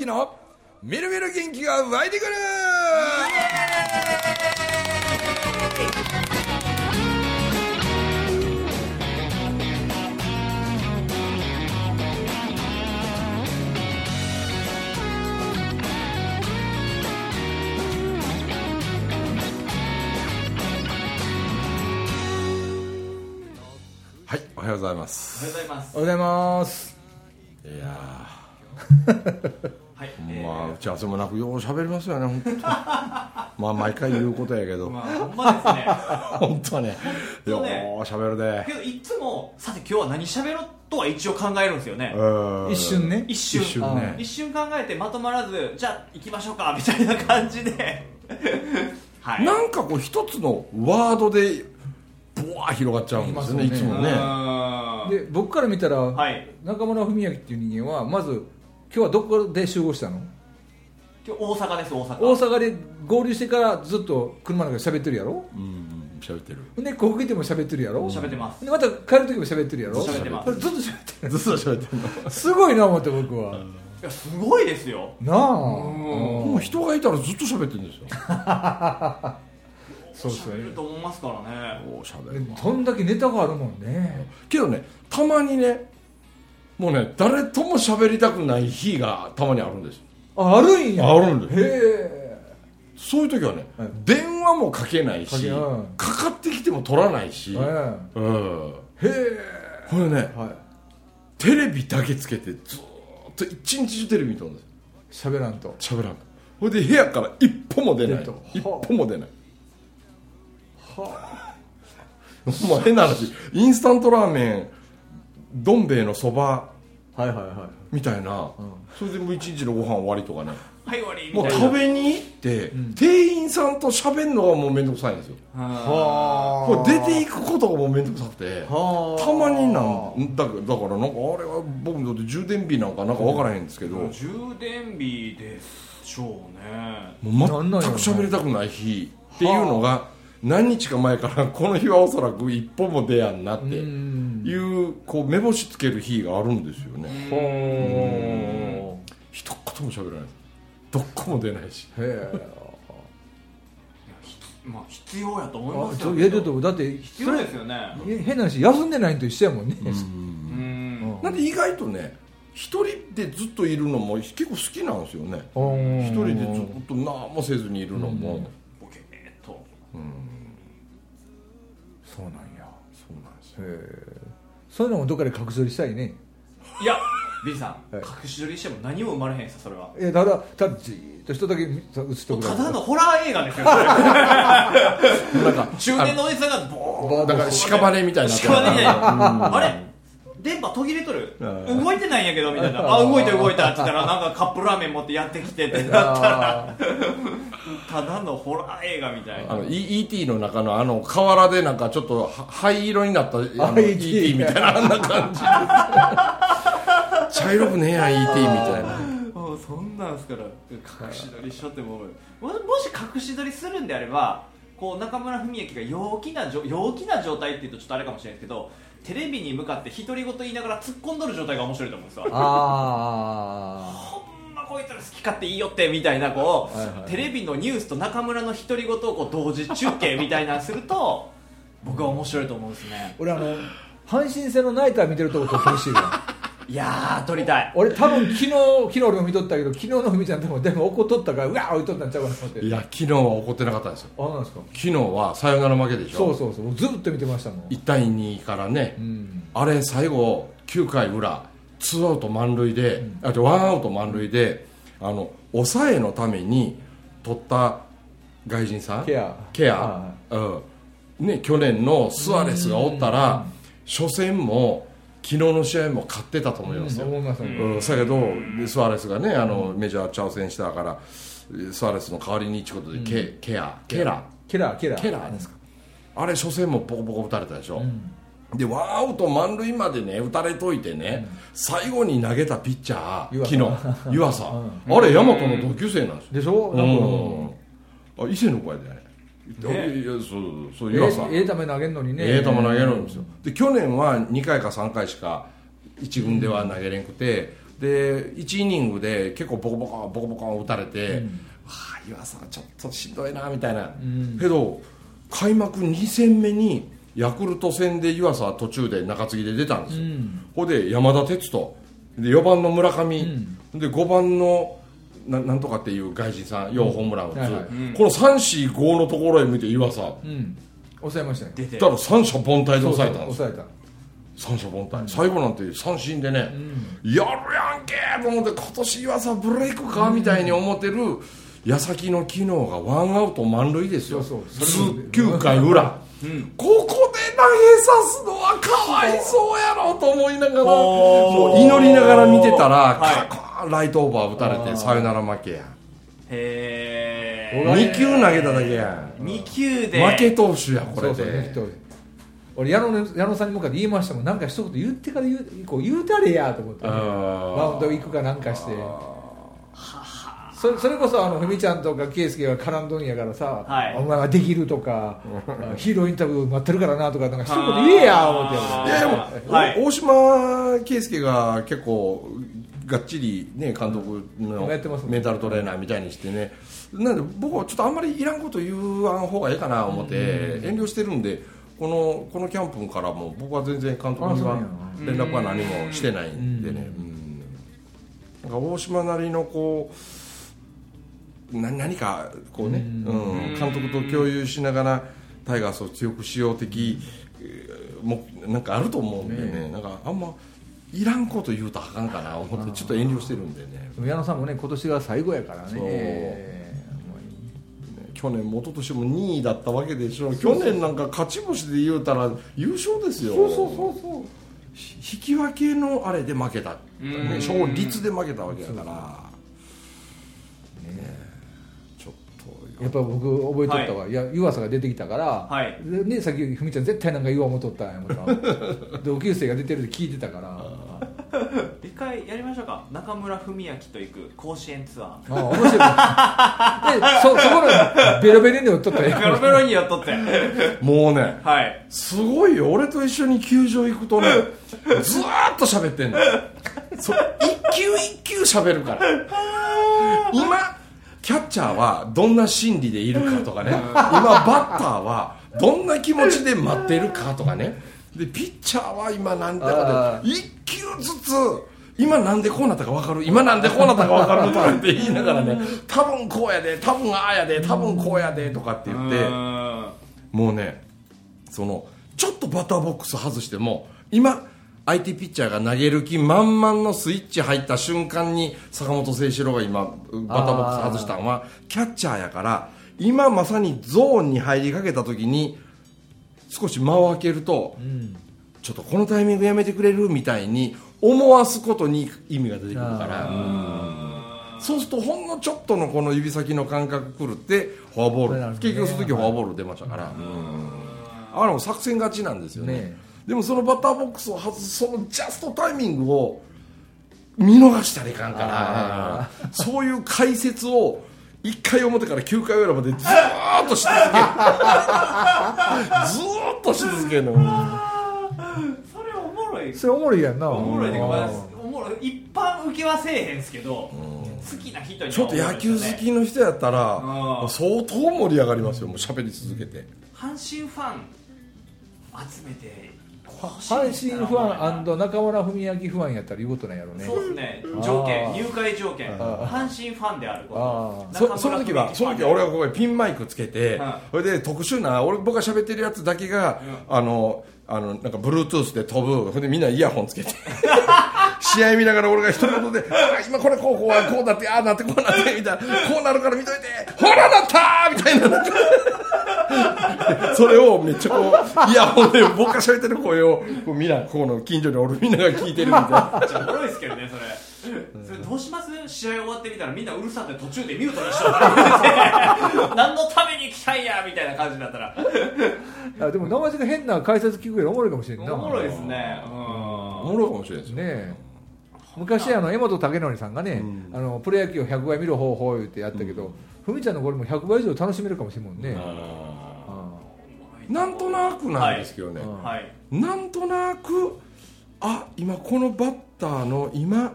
之のみるみる元気が湧いてくる！はいおはようございます。おはようございます。おはようございます。いや ち合わせもなくよう喋りますよね本当まあ毎回言うことやけど。まあ、ほんまですね。本当はね。よそうねう喋るで。けど、いつも、さて今日は何喋ろうとは一応考えるんですよね。うん一瞬ね。一瞬。一瞬ね。一瞬考えてまとまらず、じゃあ行きましょうか、みたいな感じで。はい。なんかこう一つのワードでブワー広がっちゃうんですよねいいつもね。で僕から見たら、はい。中村文明っていう人間はまず今日はどこで集合したの？今日大阪です、大阪。大阪で合流してからずっと車の中で喋ってるやろ？うん喋ってる。でここ来ても喋ってるやろ？喋ってます。でまた帰る時も喋ってるやろ？喋ってます。ずっと喋ってずっと喋ってるすごいな思って僕は。いや、すごいですよ。なあ。もう人がいたらずっと喋ってるんですよ そうですよねと思いますからね。お喋でるもそんだけネタがあるもんね。けどねたまにねもうね誰とも喋りたくない日がたまにあるんです。ああるんや。あるんです。へえ。そういう時はね、はい。電話もかけないしかけうんかかってきても取らないし、はうん。いへえ。これねはい。テレビだけつけてずーっと一日中テレビ見とるんです。喋らんと。喋らんほいで部屋から一歩も出ない。一歩も出ない。まあ。変な話インスタントラーメンどん兵衛のそばはいはいはみたいな、それでもう一日のご飯終わりとかね。はい、終わり。もう食べに行って、店員さんと喋るのがもう面倒くさいんですよ。はこれ出ていくことがもう面倒くさくてはあ。たまになんだだからなんかあれは僕にとって充電日なんかなんか分からへんんですけど、もい充電日でしょうね。う全く喋りたくない日っていうのが何日か前からこの日はおそらく一歩も出やんなってうん。いうこう目星つける日があるんですよね。ほ一言も喋らない。どこも出ないし。うへえまあ、必要やと思いあますよ。そういやちょっとだって必要ですよね。え変な話休んでないのと一緒やもんね、うん。なんで意外とね一人でずっといるのも結構好きなんですよね。うん。一人でずっと何もせずにいるのも、そうなんや。そうなんですよ。へえ。そういうのもどっかで隠し撮りしたいね。いや、ビリーさん、はい。隠し撮りしても何も生まれへんすよ、それは。えただただじーっと人だけ映っとくただのホラー映画ですよ、なんか中年のおじさんがボーバーだから屍みたいになってる。屍みたいなあれ？電波途切れとるうん動いてないんやけどみたいなあ動いた動いたって言ったら なんかカップラーメン持ってやってきてってなったらあただのホラー映画みたいなあの E- E.T. の中のあの河原でなんかちょっとは灰色になったあのあ E.T. みたいなあんな感じ茶色くねえやん E.T. みたいなあそんなんすから隠し撮りしとってもももし隠し撮りするんであればこう中村文明が陽気なじょ陽気な状態っていうとちょっとあれかもしれないですけどテレビに向かって独り言言いながら突っ込んどる状態が面白いと思うんですよ。あほんまこいつら好き勝手いいよってみたいなこう、はいはいテレビのニュースと中村の独り言をこう同時中継みたいなのすると僕は面白いと思うんですね。俺あの阪神戦のナイター見てるとこ撮ってほしいわ いやー撮りたい。俺多分昨日昨日俺も見とったけど昨日の文ちゃんでもでも怒っとったからうわー置いとったんちゃうかなと思って。いや昨日は怒ってなかったんですよ。あなんですか。昨日はサヨナラ負けでしょ。そうそうそうずっと見てましたもん。1対2からね、うん。あれ最後9回裏ツーアウト満塁で、あとワンアウト満塁であの抑えのために取った外人さん？ケア。ケア。は、うん。ね、去年のスアレスがおったら初戦も昨日の試合も勝ってたと思いますよ、思いますうん、だけどでスアレスがねあのメジャー挑戦したからスアレスの代わりにってことで、ケケアケラ。ケラーケラ。ーケラ。ーですか、あれ初戦もボコボコ打たれたでしょ、でワンアウト満塁までね打たれといてね、最後に投げたピッチャー湯昨浅日湯浅、あれ大和の同級生なんですよ。でしょ？うん。あ伊勢の子やでねね。いやそうそうえ湯浅えええ球投げんのにね。ええ球投げるんですよ。で去年は2回か3回しか1軍では投げれんくてで1イニングで結構ボコボコボコボコ打たれて、うん。わあ岩佐ちょっとしんどいなみたいな、うん。けど開幕2戦目にヤクルト戦で湯浅は途中で中継ぎで出たんですよ、うん。で山田哲人。で4番の村上、で5番のななんとかっていう外人さん、ようホームラン打つ、はいはい。うん。この3、4、5のところへ見て湯浅、うん。抑えましたね出て。だから三者凡退で抑えたんですよ、そうそう抑三者凡退、最後なんて三振でね、やるやんけーと思って、今年湯浅ブレイクかみたいに思ってる矢先の昨日がワンアウト満塁ですよ、そうそうず9回裏。うん。ここで投げさすのはかわいそうやろと思いながらもう祈りながら見てたら、はい。カーンライトオーバー打たれてサヨナラ負けやへお2球投げただけやえ2球で。負け投手やこれそうそうね俺矢野の矢野さんに向かって言いましたもん。なんか一言言ってから言うこう言うたれやと思って、マウンド行くかなんかして。それそれこそあのふみちゃんとか圭佑が絡んどんやからさ、はい。お前はできるとか ヒーローインタビュー待ってるからなとかなんか一言言えや思って。いやでも、はい。お大島圭介が結構がっちりね監督のメンタルトレーナーみたいにしてね。なんで僕はちょっとあんまりいらんこと言わん方がええかな思って遠慮してるんでこのこのキャンプからも僕は全然監督には連絡は何もしてないんでね。うん。なんか大島なりのこうな何かこうね、うん、監督と共有しながらタイガースを強くしよう的えーもなんかあると思うんでね。なんかあんまいらんこと言うとあかんかな思ってちょっと遠慮してるんでね。矢野さんもね今年が最後やからね。え去年も一昨年も2位だったわけでしょ去年なんか勝ち星で言うたら優勝ですよ。ーそうそうそうそう。引き分けのあれで負けた、うん。ね、勝率で負けたわけだから。ねちょっとやっぱ僕覚えとったわ、い、や湯浅が出てきたから、はい。でね、さっきふみちゃん絶対なんか言おう思っとったんやまた同級生が出てるって聞いてたから 一回やりましょうか。中村文明と行く甲子園ツアー。ああ面白い。でそそこのベロベロに寄っとったんベロやベロにやっとって。もうねはい。すごいよ。俺と一緒に球場行くとねずーっと喋ってんの。そ一球一球喋るから。今キャッチャーはどんな心理でいるかとかね。今バッターはどんな気持ちで待ってるかとかねでピッチャーは今なんだかあで一球ずつ今なんでこうなったか分かる？今なんでこうなったか分かるとかって言いながらね多分こうやで多分ああやで多分こうやでとかって言ってうん。もうねそのちょっとバッターボックス外しても今相手ピッチャーが投げる気満々のスイッチ入った瞬間に坂本誠志郎が今バッターボックス外したのはキャッチャーやから今まさにゾーンに入りかけた時に少し間を空けるとうん。ちょっとこのタイミングやめてくれるみたいに思わすことに意味が出てくるから。うんそうするとほんのちょっとのこの指先の感覚狂ってフォアボール。ね。結局その時フォアボール出ましたから。あれも作戦勝ちなんですよね。ねでもそのバッターボックスを外すそのジャストタイミングを見逃したらいかんからそういう解説を1回表から9回裏までずーっとし続ける。ずーっとし続けるの。それおもろい。それおもろいやんな。おもろいっていうかまああおもろい。一般受けはせえへんすけど好きな人にはちょっと野球好きの人やったらうん。相当盛り上がりますよもう喋り続けて。阪神ファン集めて阪神ファン中村文明ファンやったら言うことないやろね。そうですね。条件入会条件。阪神ファンであるこあとそその時はその時は俺はここにピンマイクつけてうん。それで特殊な俺僕が喋ってるやつだけがあのあのなんか Bluetooth で飛ぶそれでみんなイヤホンつけて 試合見ながら俺が一言で「あー今これこうこうはこうなってああなってこうなって」みたいな「こうなるから見といてほらなったー!」みたいな それをめっちゃこうイヤホンで僕が喋ってる声をこうみんなここの近所におるみんなが聞いてるみたいな。じゃあおもろいですけどねそれ。それどうします？試合終わってみたらみんなうるさって途中でミュートにしとった何のために来たんやみたいな感じだったら。あでも生地が変な解説聞くよりおもろいかもしれんな。おもろいですね。おもろいかもしれないですよ。ねえ。昔あの江本武則さんがね、あのプロ野球を100倍見る方法言ってやったけど、ふみちゃんのこれも100倍以上楽しめるかもしれんもんね、なんとなくなんですけどね、うんはい。なんとなくあ今このバッターの今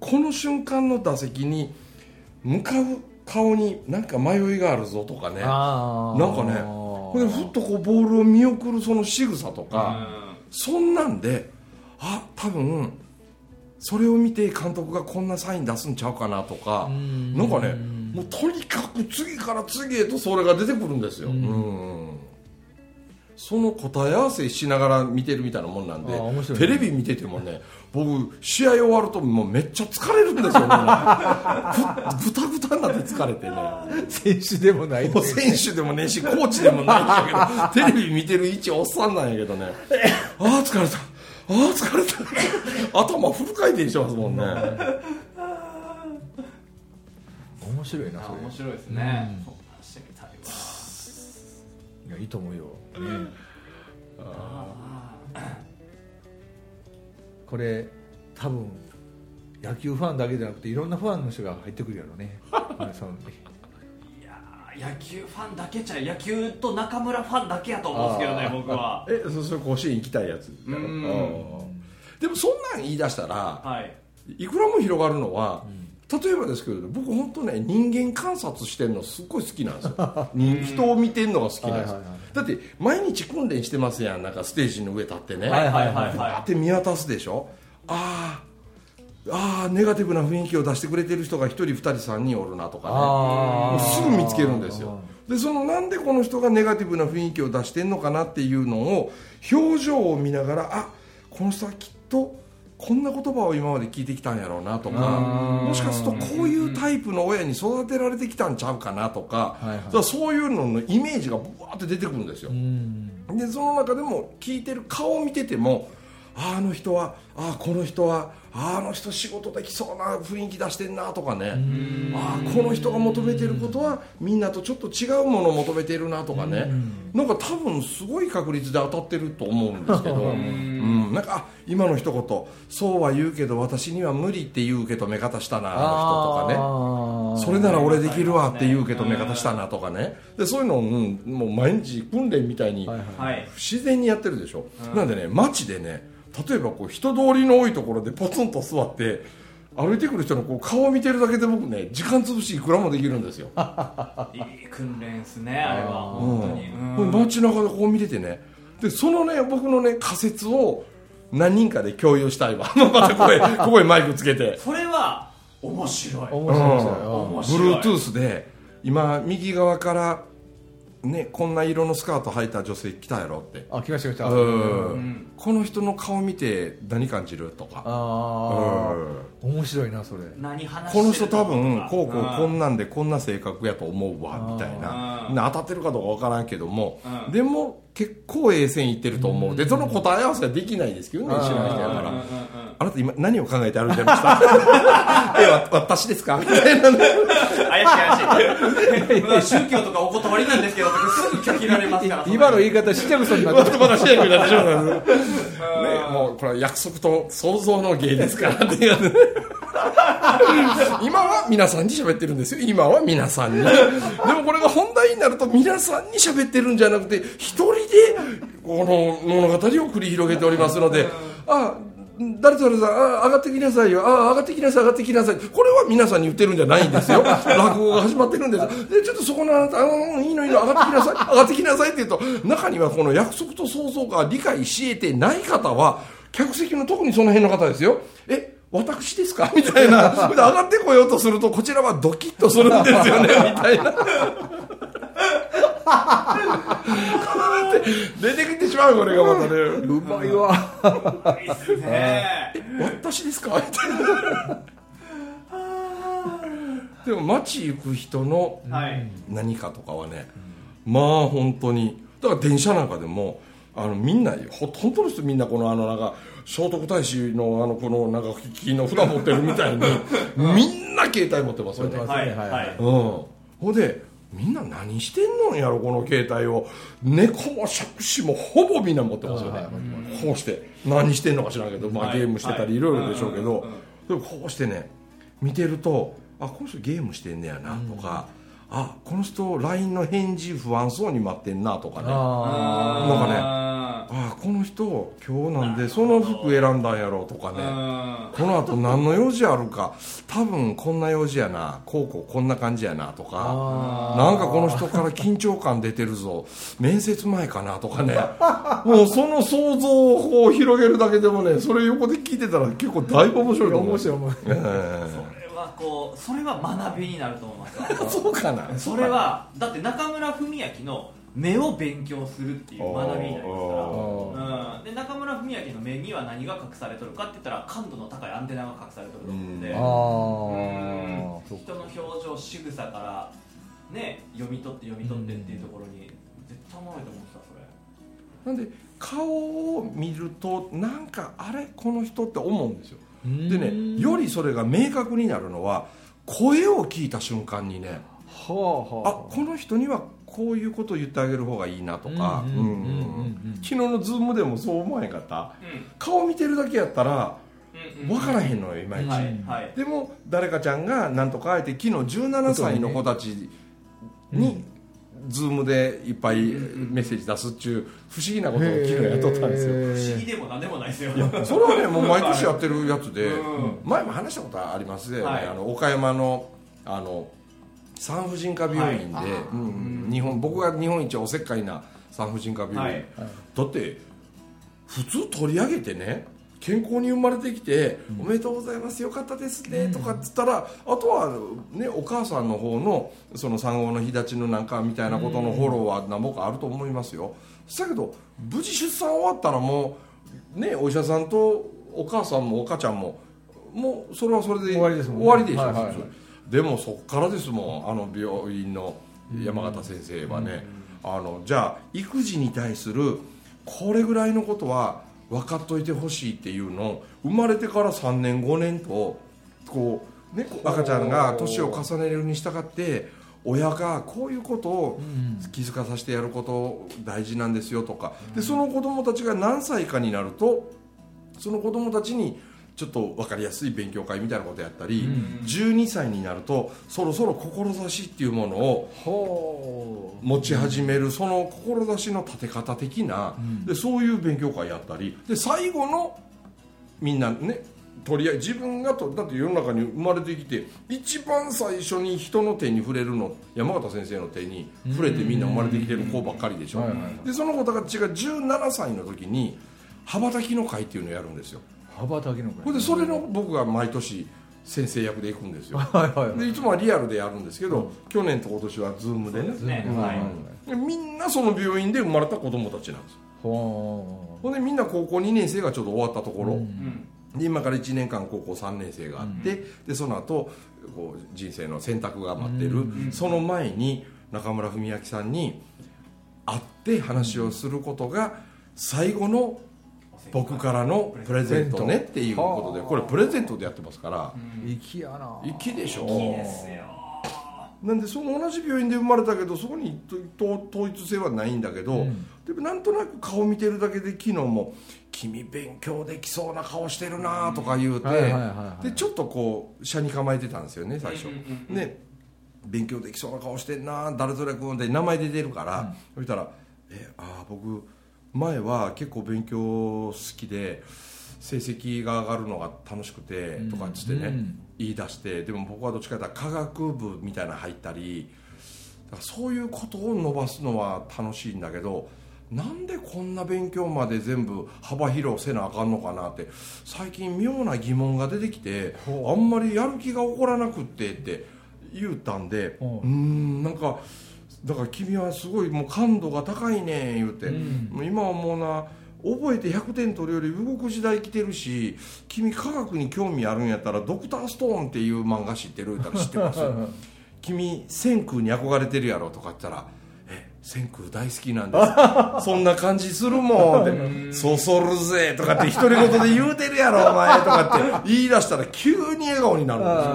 この瞬間の打席に向かう顔になんか迷いがあるぞとかね。なんかねふっとこうボールを見送るその仕草とか、そんなんであ多分それを見て監督がこんなサイン出すんちゃうかなとかん。なんかねもうとにかく次から次へとそれが出てくるんですよ、うん。その答え合わせしながら見てるみたいなもんなんでね。テレビ見ててもね僕試合終わるともうめっちゃ疲れるんですよもうねぐたぐたになって疲れてね。選手でもない選手でもねえしコーチでもないんだけどテレビ見てる一おっさんなんやけどね。ああ疲れた。ああ疲れた。頭フル回転してますもんね面白いなあそれ。面白いですね、そうなんしてみたいわいやいいと思うよ、ね、これ多分野球ファンだけじゃなくていろんなファンの人が入ってくるやろね。いやー野球ファンだけちゃう野球と中村ファンだけやと思うんですけどね僕は。えそそれ甲子園行きたいやつうん。うんでもそんなん言い出したらはい。いくらも広がるのは、例えばですけど僕本当ね人間観察してるのすっごい好きなんですよ。人人を見てるのが好きなんですよ、はいはいはい。だって毎日訓練してますやんなんかステージの上立ってね、はいはいはいって見渡すでしょ。あーあーネガティブな雰囲気を出してくれてる人が1人2人3人おるなとかね。すぐ見つけるんですよ。でそのなんでこの人がネガティブな雰囲気を出してんのかなっていうのを表情を見ながらあこの人はきっとこんな言葉を今まで聞いてきたんやろうなとかもしかするとこういうタイプの親に育てられてきたんちゃうかなとか,、はいはい。そういうののイメージがブワーって出てくるんですよ。うん。でその中でも聞いてる顔を見ててもああの人はああこの人はああの人仕事できそうな雰囲気出してんなとかね。ああこの人が求めてることはみんなとちょっと違うものを求めてるなとかね。なんか多分すごい確率で当たってると思うんですけど、うん、なんかあ今の一言そうは言うけど私には無理っていう受け止め方したなあの人とかね。それなら俺できるわっていう受け止め方したなとかね。でそういうのを、うん、もう毎日訓練みたいに不自然にやってるでしょ、なんでね街でね例えばこう人通りの多いところでポツンと座って歩いてくる人のこう顔を見てるだけで僕ね時間潰しいくらもできるんですよ、いい訓練ですねあれは。うん。本当に、うん。街中でこう見ててね。でそのね僕のね仮説を何人かで共有したいわ。またここへ ここへマイクつけて。それは面白い。面白いですよ。面白い。Bluetooth で今右側からねこんな色のスカート履いた女性来たやろって。あ来ました来ました。うん。この人の顔見て何感じるとか。あうん。あ面白いなそれ。何話してるこの人多分かこうこうこんんなんでこんな性格やと思うわみたいな。当たってるかどうかわからんけどもうん。でも結構ええ線いってると思う。でその答え合わせができないですけどね知らない人やから。あなた今何を考えて歩いてましたえわ私ですか？みたいなね怪しい怪しい。まあ宗教とかお断りなんですけどすぐ拒否られますから今の言い方しちゃくそになってるまだ試合になってしまうねもうこれは約束と想像の芸ですからっていうね今は皆さんに喋ってるんですよ。今は皆さんに。でもこれが本題になると皆さんに喋ってるんじゃなくて一人でこの物語を繰り広げておりますのであ誰と誰さんあ上がってきなさいよ。あ上がってきなさい上がってきなさい。これは皆さんに言ってるんじゃないんですよ。落語が始まってるんです。でちょっとそこのあなたいいのいいの。上がってきなさい。上がってきなさい って言うと中にはこの約束と想像が理解し得てない方は客席の特にその辺の方ですよ。え私ですか？みたいな。上がってこようとするとこちらはドキッとするんですよね。みたいな出てきてしまうこれがまたね。うまいわ。いいっすね。私ですか？みたいなでも街行く人のはい。何かとかはね、まあ本当にだから電車なんかでもあのみんなほほとんどの人みんなこのあのなんか聖徳太子のあのこのなんか金の札持ってるみたいに みんな携帯持ってますよね。はいはい。うん。ほんでみんな何してんのんやろこの携帯を。猫も杓子もほぼみんな持ってますよね。はいこうして何してんのか知らんけど、まあ、はいゲームしてたはいりいろいろでしょうけどうんうん。うんでもこうしてね見てるとあこの人ゲームしてんねやなとか、あこの人 LINE の返事不安そうに待ってんなとかね。あなんかねああこの人今日なんでその服選んだんやろうとかね。ーこの後何の用事あるか。多分こんな用事やな。こうこうこんな感じやなとか。あなんかこの人から緊張感出てるぞ。面接前かなとかね。もうその想像をこう広げるだけでもねそれ横で聞いてたら結構だいぶ面白いと思う。面白い面白い。えそれはこうそれは学びになると思います そうかな。それはだって中村文明の目を勉強するっていう学びになりますから、うん、で中村文明の目には何が隠されとるかって言ったら感度の高いアンテナが隠されとると思うんで。あうん。人の表情仕草からね読み取って読み取ってっていうところに絶対おもろいと思ってたそれ。なんで顔を見るとなんかあれこの人って思うんですよ。でねよりそれが明確になるのは声を聞いた瞬間にね。はあはあこの人にはこういうことを言ってあげる方がいいなとか。昨日のズームでもそう思わへんかった？うん。顔見てるだけやったらうん分からへんのよいまいち、でも誰かちゃんがなんとかあえて昨日17歳の子たちにズームでいっぱいメッセージ出すっちゅう不思議なことを昨日やっとったんですよ。不思議でもなんでもないですよ。それはねもう毎年やってるやつで、うん。前も話したことありますね、はい。あの岡山のあの産婦人科病院で、はい。うん日本僕が日本一おせっかいな産婦人科病院、はい。だって普通取り上げてね健康に生まれてきて、おめでとうございますよかったですね、とかっつったらあとはねお母さんの方のその産後の日立ちのなんかみたいなことのフォローは何ぼかあると思いますよ。だけど無事出産終わったらもうねお医者さんとお母さんもお母ちゃんももうそれはそれで終わりですもんね。終わりでしょ、はいはいでもそっからですもんあの病院の山形先生はね、あのじゃあ育児に対するこれぐらいのことは分かっといてほしいっていうのを生まれてから3年5年とこう、ね、赤ちゃんが年を重ねるに従って親がこういうことを気づかさせてやること大事なん。ですよとかでその子供たちが何歳かになるとその子供たちにちょっと分かりやすい勉強会みたいなことやったり、12歳になるとそろそろ志っていうものをほ持ち始めるその志の立て方的な、でそういう勉強会やったりで最後のみんなねとりあえず自分がとだって世の中に生まれてきて一番最初に人の手に触れるの山形先生の手に触れてみんな生まれてきてる子ばっかりでしょ、でその子たちが17歳の時に羽ばたきの会っていうのをやるんですよ。う羽ばたきのこれでそれの僕が毎年先生役で行くんですよ。はいはいはい。でいつもはリアルでやるんですけど、去年と今年はズームでね。ね。うん。はい。でみんなその病院で生まれた子供たちなんです。よほほんでみんな高校2年生がちょうど終わったところ、うん。で今から1年間高校3年生があって、でその後こう人生の選択が待ってる、その前に中村文明さんに会って話をすることが最後の僕からのプレゼントねっていうことでこれプレゼントでやってますからう粋やな。粋でしょ。いいですよ。なんでその同じ病院で生まれたけどそこに統一性はないんだけど、うん。でもなんとなく顔見てるだけで昨日も「君勉強できそうな顔してるな」とか言うて、でちょっとこう車に構えてたんですよね最初、うんうんうんで勉強できそうな顔してんな誰ぞれ君で名前出てるから、そしたら「えああ僕前は結構勉強好きで成績が上がるのが楽しくて」とかっつってね、うん。言い出してでも僕はどっちかというと科学部みたいなの入ったりだからそういうことを伸ばすのは楽しいんだけどなんでこんな勉強まで全部幅広せなあかんのかなって最近妙な疑問が出てきてあんまりやる気が起こらなくってって言うたんでうんなんかだから君はすごいもう感度が高いね言うて、うん。もう今はもうな覚えて100点取るより動く時代来てるし君科学に興味あるんやったら「ドクターストーン」っていう漫画知ってる言ったら知ってます 君千空に憧れてるやろとか言ったら「え千空大好きなんです。そんな感じするもん」って「そそるぜ」とかって独り言で言うてるやろお前とかって言い出したら急に笑顔になるんですよ。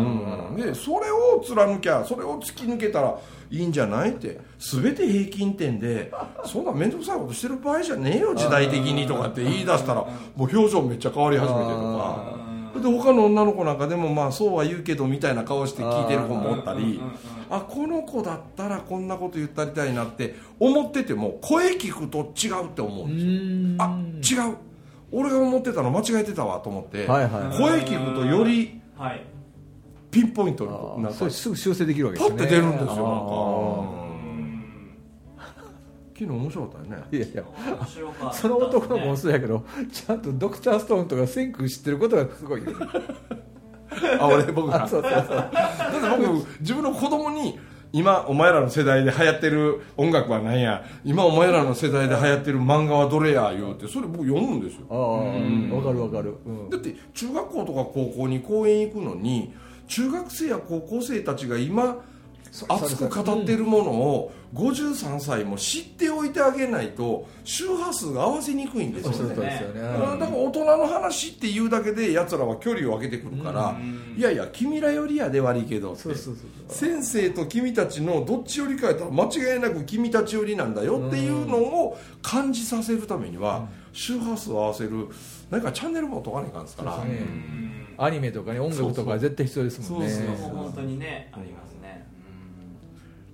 うん、でそれを貫きゃそれを突き抜けたらいいんじゃないって。全て平均点でそんな面倒くさいことしてる場合じゃねえよ時代的にとかって言い出したら。もう表情めっちゃ変わり始めてとか。で他の女の子なんかでもまあそうは言うけどみたいな顔して聞いてる子もおったり。あこの子だったらこんなこと言ったりたいなって思ってても声聞くと違うって思うんですよ。あ違う。俺が思ってたの間違えてたわと思って、声聞くとよりはいピンポイントになんかそれすぐ修正できるわけですね。パッて出るんですよなんか。あ昨日面白かったよね。ーいやいやその男の子もそうやけどちゃんとドクターストーンとかセンク知ってることがすごい。よ あ俺僕が。あそうそうそう。だって僕自分の子供に今お前らの世代で流行ってる音楽は何や。今お前らの世代で流行ってる漫画はどれや言うて。それ僕読むんですよ。ああわかるわかる、うん。だって中学校とか高校に公園行くのに中学生や高校生たちが今熱く語ってるものを53歳も知っておいてあげないと周波数が合わせにくいんですよね。そうですよね。だから大人の話っていうだけでやつらは距離を空けてくるから、いやいや君らよりやで悪いけど先生と君たちのどっち寄りかやったら間違いなく君たち寄りなんだよっていうのを感じさせるためには周波数を合わせる何かチャンネルも解かないかんですから。そうですねアニメとかね音楽とか絶対必要ですもんね。そうそう本当にねありますね。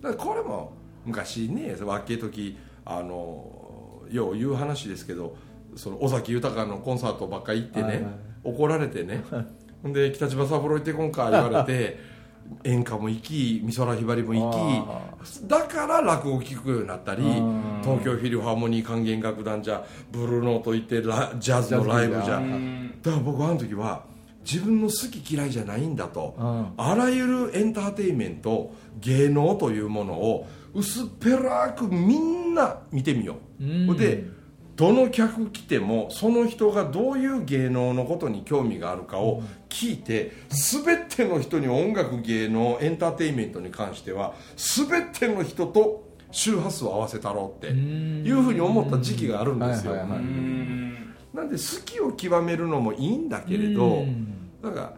だからこれも昔ね若い時あのよう言う話ですけどその尾崎豊のコンサートばっかり行ってね、怒られてね。で北島三郎行ってこんか言われて演歌も行き美空ひばりも行きだから落語聞くようになったり東京フィルハーモニー管弦楽団じゃブルーノート行ってラジャズのライブじゃ。ジだから僕あの時は自分の好き嫌いじゃないんだと、うん。あらゆるエンターテインメント芸能というものを薄っぺらくみんな見てみよう、うん。でどの客来てもその人がどういう芸能のことに興味があるかを聞いて全ての人に音楽芸能エンターテインメントに関しては全ての人と周波数を合わせたろうっていうふうに思った時期があるんですよ、なんで好きを極めるのもいいんだけれどうん。なんか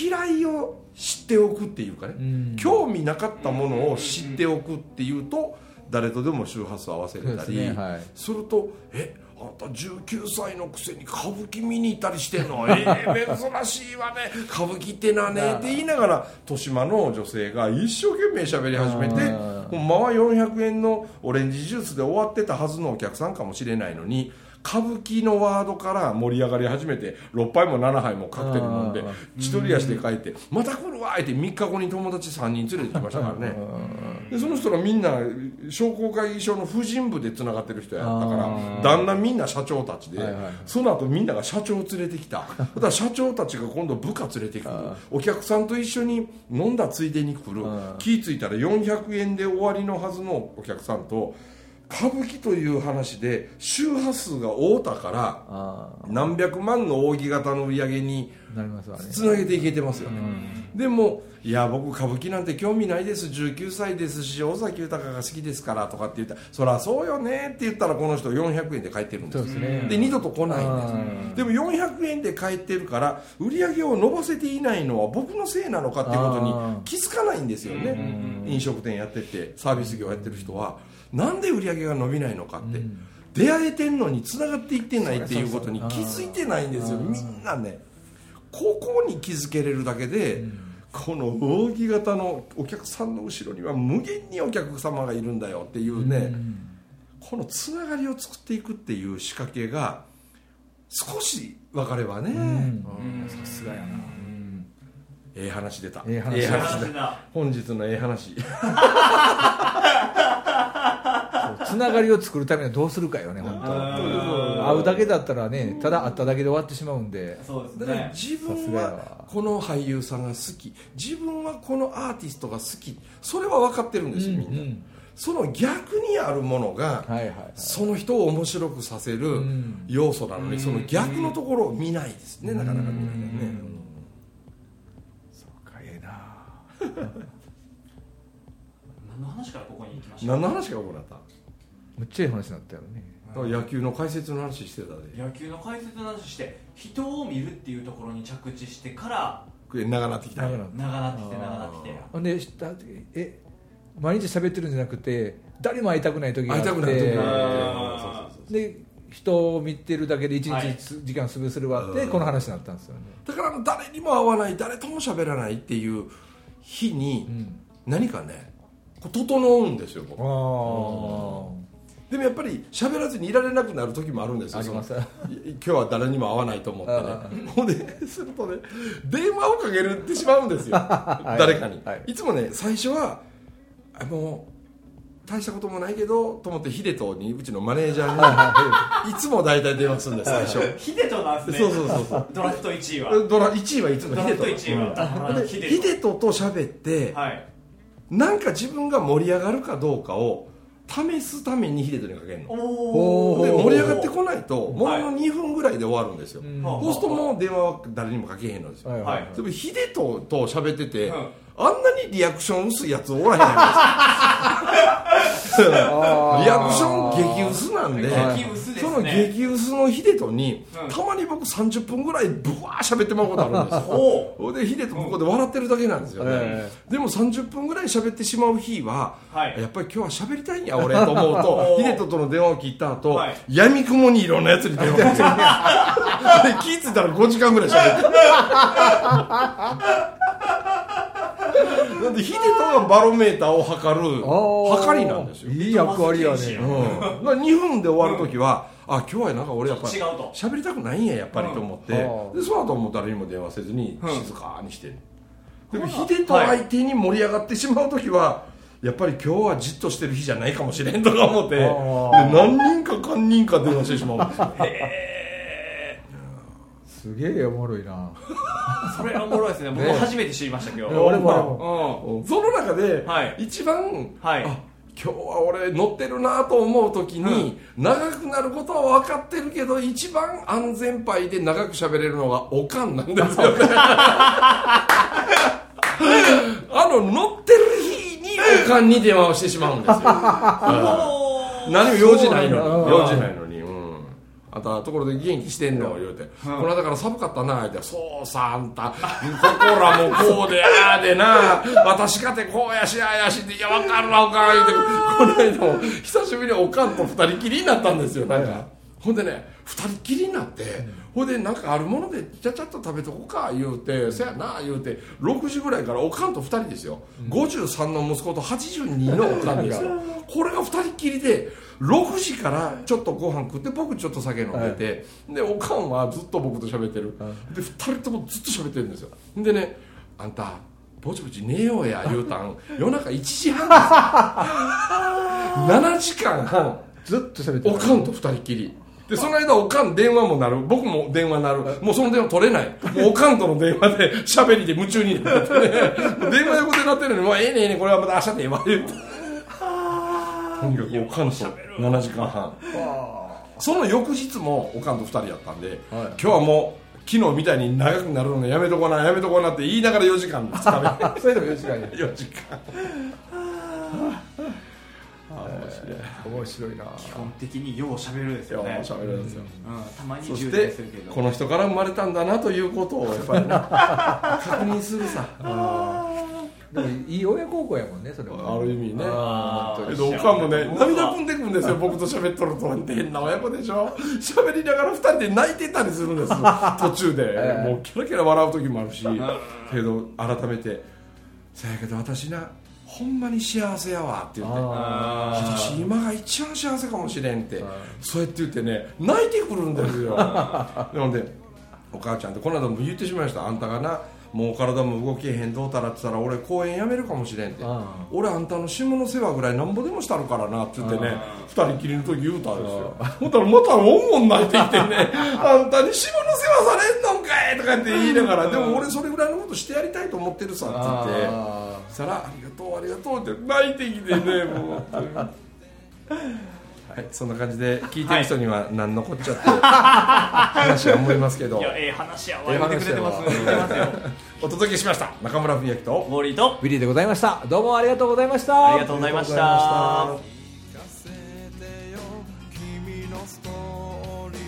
嫌いを知っておくっていうかねうん。興味なかったものを知っておくっていうと誰とでも周波数を合わせれたりですると「えあんた19歳のくせに歌舞伎見に行ったりしてんの？ええ珍しいわね。歌舞伎ってなね」って言いながら豊島の女性が一生懸命喋り始めてほんまは400円のオレンジジュースで終わってたはずのお客さんかもしれないのに歌舞伎のワードから盛り上がり始めて6杯も7杯もカクテル飲んであー。一人足で帰って「また来るわ!」って3日後に友達3人連れてきましたからね。でその人らみんな商工会議所の婦人部でつながってる人やったからあー。旦那みんな社長たちで、はいはいその後みんなが社長を連れてきた。だから社長たちが今度部下連れてくる。お客さんと一緒に飲んだついでに来る。気ぃ付いたら400円で終わりのはずのお客さんと歌舞伎という話で周波数が合うたからあ何百万の扇形の売り上げにあなりますわね。つなげていけてますよね、でも「いや僕歌舞伎なんて興味ないです。19歳ですし尾崎豊が好きですから」とかって言ったら「そりゃそうよね」って言ったらこの人400円で帰ってるんです。そうですね。で二度と来ないんあですでも400円で帰ってるから売り上げを伸ばせていないのは僕のせいなのかっていうことに気づかないんですよね。飲食店やっててサービス業やってる人は。なんで売り上げが伸びないのかって、出会えてんのに繋がっていってないっていうことに気づいてないんですよ。みんなねここに気づけれるだけで、この扇形のお客さんの後ろには無限にお客様がいるんだよっていうね、このつながりを作っていくっていう仕掛けが少し分かればね、うん。さすがやな。ええ話出た。ええ話話だだ本日のええ話。つながりを作るためにはどうするかよね本当会うだけだったらねただ会っただけで終わってしまうんで。そうですだからね自分はわこの俳優さんが好き。自分はこのアーティストが好き。それは分かってるんですよみんな、うん。その逆にあるものが、はいはいはい。その人を面白くさせるん。要素なのに、その逆のところを見ないですね、なかなか見ないね、そうかええな。何の話からここに行きました？何の話が行った？むっちゃいい話になったよね野球の解説の話してたで。野球の解説の話して人を見るっていうところに着地してから長なってきた。長な長なってきて長なってきて。ほんでだえ毎日喋ってるんじゃなくて誰も会いたくない時があって。会いたくない時って。で人を見てるだけで一はい。日時間潰するわってこの話になったんですよね、だから誰にも会わない誰とも喋らないっていう日に何かねこう整うんですよ僕あでもやっぱり喋らずにいられなくなる時もあるんですよ。あります。今日は誰にも会わないと思ってね。ほんでするとね電話をかけるってしまうんですよ。誰かに、はい。い、つもね最初はあの大したこともないけどと思ってヒデトにうちのマネージャーにい。つも大体電話するんです最初。ヒデトなんですねそうそうそうそう。ドラフト1位は。ドラ1位はいつもドラフトヒデト1位はでヒデヒデトと喋って、はい。なんか自分が盛り上がるかどうかを試すためにヒデトにかけるの。おおー。で盛り上がってこないとものの2分ぐらいで終わるんですよ、ん。そうするともう電話は誰にもかけへんのですよ、はいはい。でもヒデトと喋ってて、うん。あんなにリアクション薄いやつおらへんじゃないですかリアクション激薄なんで、激薄その激薄のヒデトに、うん。たまに僕30分ぐらいブワー喋ってまうことあるんですよ。でヒデトここで笑ってるだけなんですよね、えでも30分ぐらい喋ってしまう日は、はい。やっぱり今日は喋りたいんや俺と思うと ヒデトとの電話を切った後、はい。やみくもにいろんなやつに電話かけて で気ぃ付いたら5時間ぐらい喋って。なんでヒデトがバロメーターを測るあ測りなんですよ、いい役割やね。うん、だから2分で終わる時は、あ今日はなんか俺やっぱり違うと。喋りたくないんややっぱりと思って、うん。でその後もう誰にも電話せずにうん。静かにしてる、でもヒデと相手に盛り上がってしまう時はやっぱり今日はじっとしてる日じゃないかもしれんとか思って何人か何人か電話してしまうんですよ。すげえおもろいな。それおもろいですね。僕も初めて知りました今日。俺も俺うもん。その中ではい。一番、はい。あ今日は俺乗ってるなと思う時に、長くなることは分かってるけど一番安全牌で長く喋れるのがおかんなんですよね。あ の乗ってる日におかんに電話をしてしまうんですよ、う ん何も用事ないの用事ないのあんたところで元気してんの？言うて、この間から寒かったな。言うて。そうさあんた。ここらもこうでああでな。私かてこうやしああやしでいや分かるわおかん。言うて。この間も久しぶりにおかんと二人きりになったんですよ。なんか、ほんでね二人きりになって、ほんでなんかあるものでちゃちゃっと食べとこうか言うてそやな言うて6時ぐらいからおかんと二人ですよ、53の息子と82のおかんです。よ これが二人きりで6時からちょっとご飯食って僕ちょっと酒飲んでて、でおかんはずっと僕と喋ってる、で2人ともずっと喋ってるんですよ。でねあんたぼちぼち寝ようや 言うたん。夜中1時半です。7時間半ずっと喋ってる。おかんと二人きりでその間おかん電話も鳴る。僕も電話鳴る。もうその電話取れない。もうおかんとの電話で 喋りで夢中になってね。電話横で鳴ってるのに「もうええねええねこれはまた明日でええわ」言うて。とにかくおかんと7時間半。その翌日もおかんと二人やったんで、今日はもう昨日みたいに長くなるのやめとこなやめとこなって言いながら4時間です それでも4時間や。4時間。あ面白い。面白いな。基本的によう喋るですよね。いや喋るんですよ、うんたまに充そしてこの人から生まれたんだなということをやっぱりね。確認するさ。いい親孝行やもんねそれは。ある意味ね。あー。けどおかんもね涙ぐんでくんですよ僕と喋っとると。変な親子でしょ。喋りながら二人で泣いてたりするんです 途中で、ええ。もうキラキラ笑う時もあるし。けど改めて「そやけど私なほんまに幸せやわ」って言って。あ私今が一番幸せかもしれんって。そうやって言ってね泣いてくるんですよ。な のでお母ちゃんってこの間も言ってしまいました。あんたがなもう体も動けへんどうたらって言ったら俺公園やめるかもしれんって。あ俺あんたの下の世話ぐらいなんぼでもしたるからなって言ってね二人きりの時言うたんですよ。ほんたらまたおんおん泣いてきてねあんたに下の世話されんのんかいとかって言いながら でも俺それぐらいのことしてやりたいと思ってるさって言って。あそしたら「ありがとうありがとう」って泣いてきてねもうはい。そんな感じで聞いてる人には何のこっちゃって話は思いますけど。いやええ話やわ。ってくれてます。てますよ。お届けしました。中村文明とモーリーと。ウィリーでございました。どうもありがとうございました。ありがとうございました。聞かせてよ。君のストーリ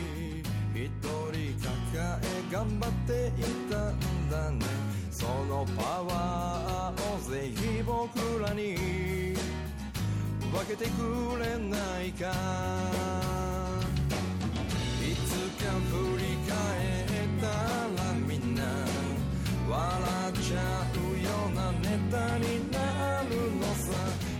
ー一人抱え頑張っていたんだね。そのパワーをぜひ僕らに分けてくれないか。いつか振り返ったらみんな笑っちゃうようなネタになるのさ。